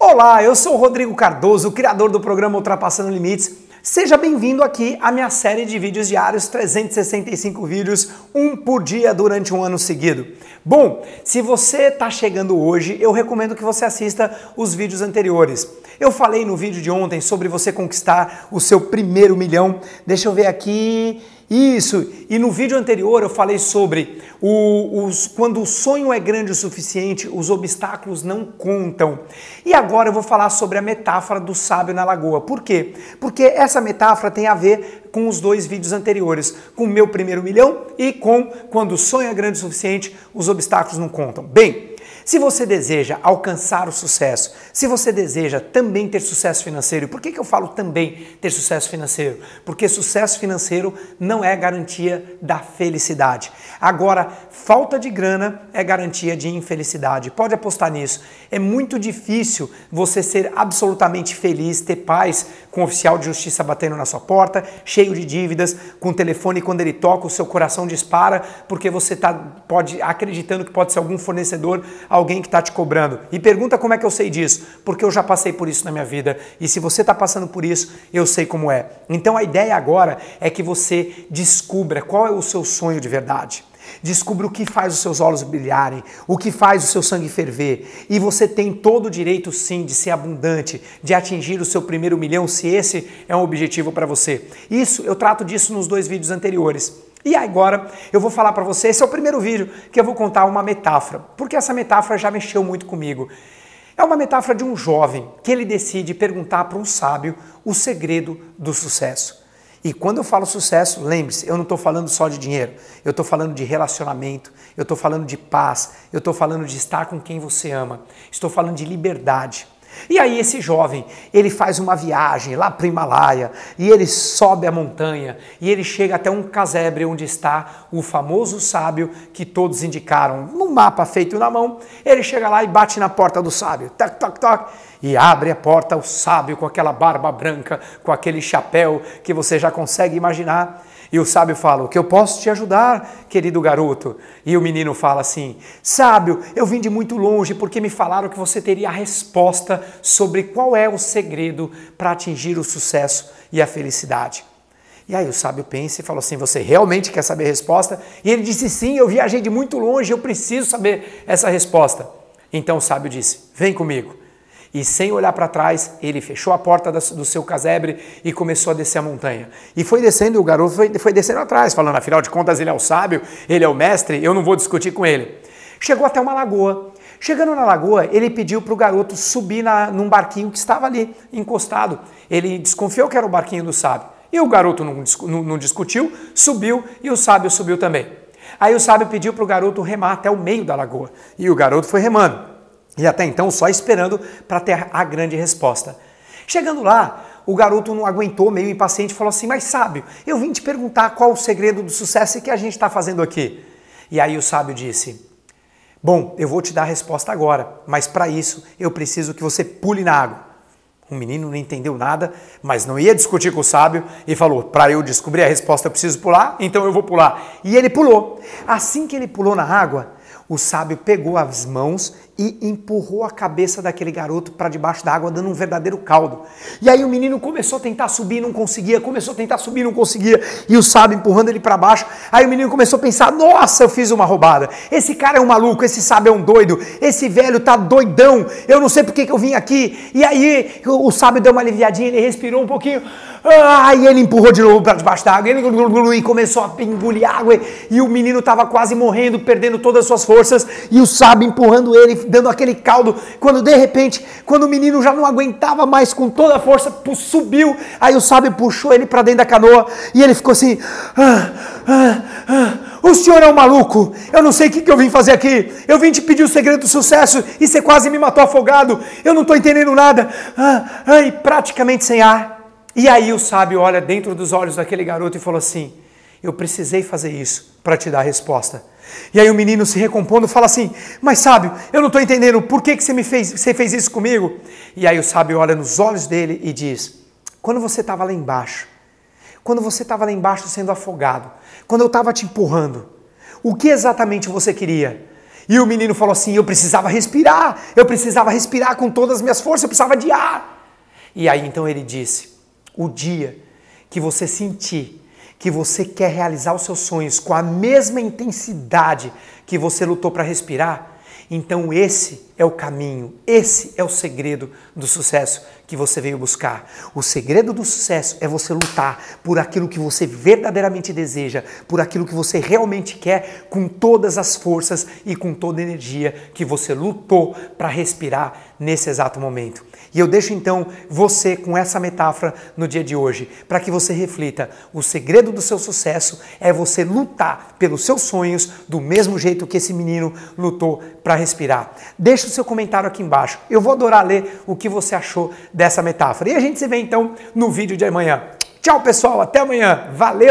Olá, eu sou o Rodrigo Cardoso, criador do programa Ultrapassando Limites. Seja bem-vindo aqui à minha série de vídeos diários, 365 vídeos, um por dia durante um ano seguido. Bom, se você está chegando hoje, eu recomendo que você assista os vídeos anteriores. Eu falei no vídeo de ontem sobre você conquistar o seu primeiro milhão. Deixa eu ver aqui. Isso, e no vídeo anterior eu falei sobre o, os, quando o sonho é grande o suficiente, os obstáculos não contam. E agora eu vou falar sobre a metáfora do sábio na lagoa. Por quê? Porque essa metáfora tem a ver com os dois vídeos anteriores, com o meu primeiro milhão e com quando o sonho é grande o suficiente, os obstáculos não contam. Bem, se você deseja alcançar o sucesso, se você deseja também ter sucesso financeiro, por que, que eu falo também ter sucesso financeiro? Porque sucesso financeiro não é garantia da felicidade. Agora, falta de grana é garantia de infelicidade. Pode apostar nisso. É muito difícil você ser absolutamente feliz, ter paz com o oficial de justiça batendo na sua porta, cheio de dívidas, com o telefone quando ele toca, o seu coração dispara, porque você está pode acreditando que pode ser algum fornecedor alguém que está te cobrando. E pergunta como é que eu sei disso? Porque eu já passei por isso na minha vida. E se você está passando por isso, eu sei como é. Então a ideia agora é que você descubra qual é o seu sonho de verdade. Descubra o que faz os seus olhos brilharem, o que faz o seu sangue ferver. E você tem todo o direito, sim, de ser abundante, de atingir o seu primeiro milhão, se esse é um objetivo para você. Isso, eu trato disso nos dois vídeos anteriores. E agora eu vou falar para você, esse é o primeiro vídeo que eu vou contar uma metáfora, porque essa metáfora já mexeu muito comigo. É uma metáfora de um jovem que ele decide perguntar para um sábio o segredo do sucesso. E quando eu falo sucesso, lembre-se, eu não estou falando só de dinheiro, eu estou falando de relacionamento, eu estou falando de paz, eu estou falando de estar com quem você ama, estou falando de liberdade. E aí esse jovem, ele faz uma viagem lá para o Himalaia e ele sobe a montanha e ele chega até um casebre onde está o famoso sábio que todos indicaram no mapa feito na mão. Ele chega lá e bate na porta do sábio, toc, toc, toc, e abre a porta o sábio com aquela barba branca, com aquele chapéu que você já consegue imaginar. E o sábio fala: O que eu posso te ajudar, querido garoto? E o menino fala assim: Sábio, eu vim de muito longe porque me falaram que você teria a resposta sobre qual é o segredo para atingir o sucesso e a felicidade. E aí o sábio pensa e falou assim: Você realmente quer saber a resposta? E ele disse: Sim, eu viajei de muito longe, eu preciso saber essa resposta. Então o sábio disse: Vem comigo. E sem olhar para trás, ele fechou a porta do seu casebre e começou a descer a montanha. E foi descendo, o garoto foi, foi descendo atrás, falando: afinal de contas, ele é o sábio, ele é o mestre, eu não vou discutir com ele. Chegou até uma lagoa. Chegando na lagoa, ele pediu para o garoto subir na, num barquinho que estava ali, encostado. Ele desconfiou que era o barquinho do sábio. E o garoto não, não, não discutiu, subiu e o sábio subiu também. Aí o sábio pediu para o garoto remar até o meio da lagoa. E o garoto foi remando. E até então só esperando para ter a grande resposta. Chegando lá, o garoto não aguentou, meio impaciente, falou assim: Mas sábio, eu vim te perguntar qual o segredo do sucesso que a gente está fazendo aqui. E aí o sábio disse: Bom, eu vou te dar a resposta agora, mas para isso eu preciso que você pule na água. O menino não entendeu nada, mas não ia discutir com o sábio e falou: Para eu descobrir a resposta eu preciso pular, então eu vou pular. E ele pulou. Assim que ele pulou na água, o sábio pegou as mãos e empurrou a cabeça daquele garoto para debaixo da água, dando um verdadeiro caldo. E aí o menino começou a tentar subir, não conseguia, começou a tentar subir, não conseguia, e o sábio empurrando ele para baixo. Aí o menino começou a pensar: nossa, eu fiz uma roubada. Esse cara é um maluco, esse sábio é um doido, esse velho tá doidão, eu não sei por que, que eu vim aqui. E aí o sábio deu uma aliviadinha, ele respirou um pouquinho. Ah, e ele empurrou de novo para debaixo da água e começou a engolir água. E o menino estava quase morrendo, perdendo todas as suas forças. E o sábio empurrando ele, dando aquele caldo. Quando de repente, quando o menino já não aguentava mais com toda a força, subiu. Aí o sábio puxou ele para dentro da canoa. E ele ficou assim: ah, ah, ah, O senhor é um maluco. Eu não sei o que, que eu vim fazer aqui. Eu vim te pedir o segredo do sucesso e você quase me matou afogado. Eu não estou entendendo nada. Ah, ah, e praticamente sem ar. E aí o sábio olha dentro dos olhos daquele garoto e falou assim: Eu precisei fazer isso para te dar a resposta. E aí o menino se recompondo fala assim: Mas sábio, eu não estou entendendo por que, que você, me fez, você fez isso comigo. E aí o sábio olha nos olhos dele e diz: Quando você estava lá embaixo, quando você estava lá embaixo sendo afogado, quando eu estava te empurrando, o que exatamente você queria? E o menino falou assim: Eu precisava respirar, eu precisava respirar com todas as minhas forças, eu precisava de ar. E aí então ele disse: O dia que você sentir que você quer realizar os seus sonhos com a mesma intensidade que você lutou para respirar, então esse é o caminho, esse é o segredo do sucesso que você veio buscar. O segredo do sucesso é você lutar por aquilo que você verdadeiramente deseja, por aquilo que você realmente quer, com todas as forças e com toda a energia que você lutou para respirar nesse exato momento. E eu deixo então você com essa metáfora no dia de hoje, para que você reflita: o segredo do seu sucesso é você lutar pelos seus sonhos do mesmo jeito que esse menino lutou para respirar. Deixa o seu comentário aqui embaixo. Eu vou adorar ler o que você achou dessa metáfora. E a gente se vê então no vídeo de amanhã. Tchau, pessoal, até amanhã. Valeu!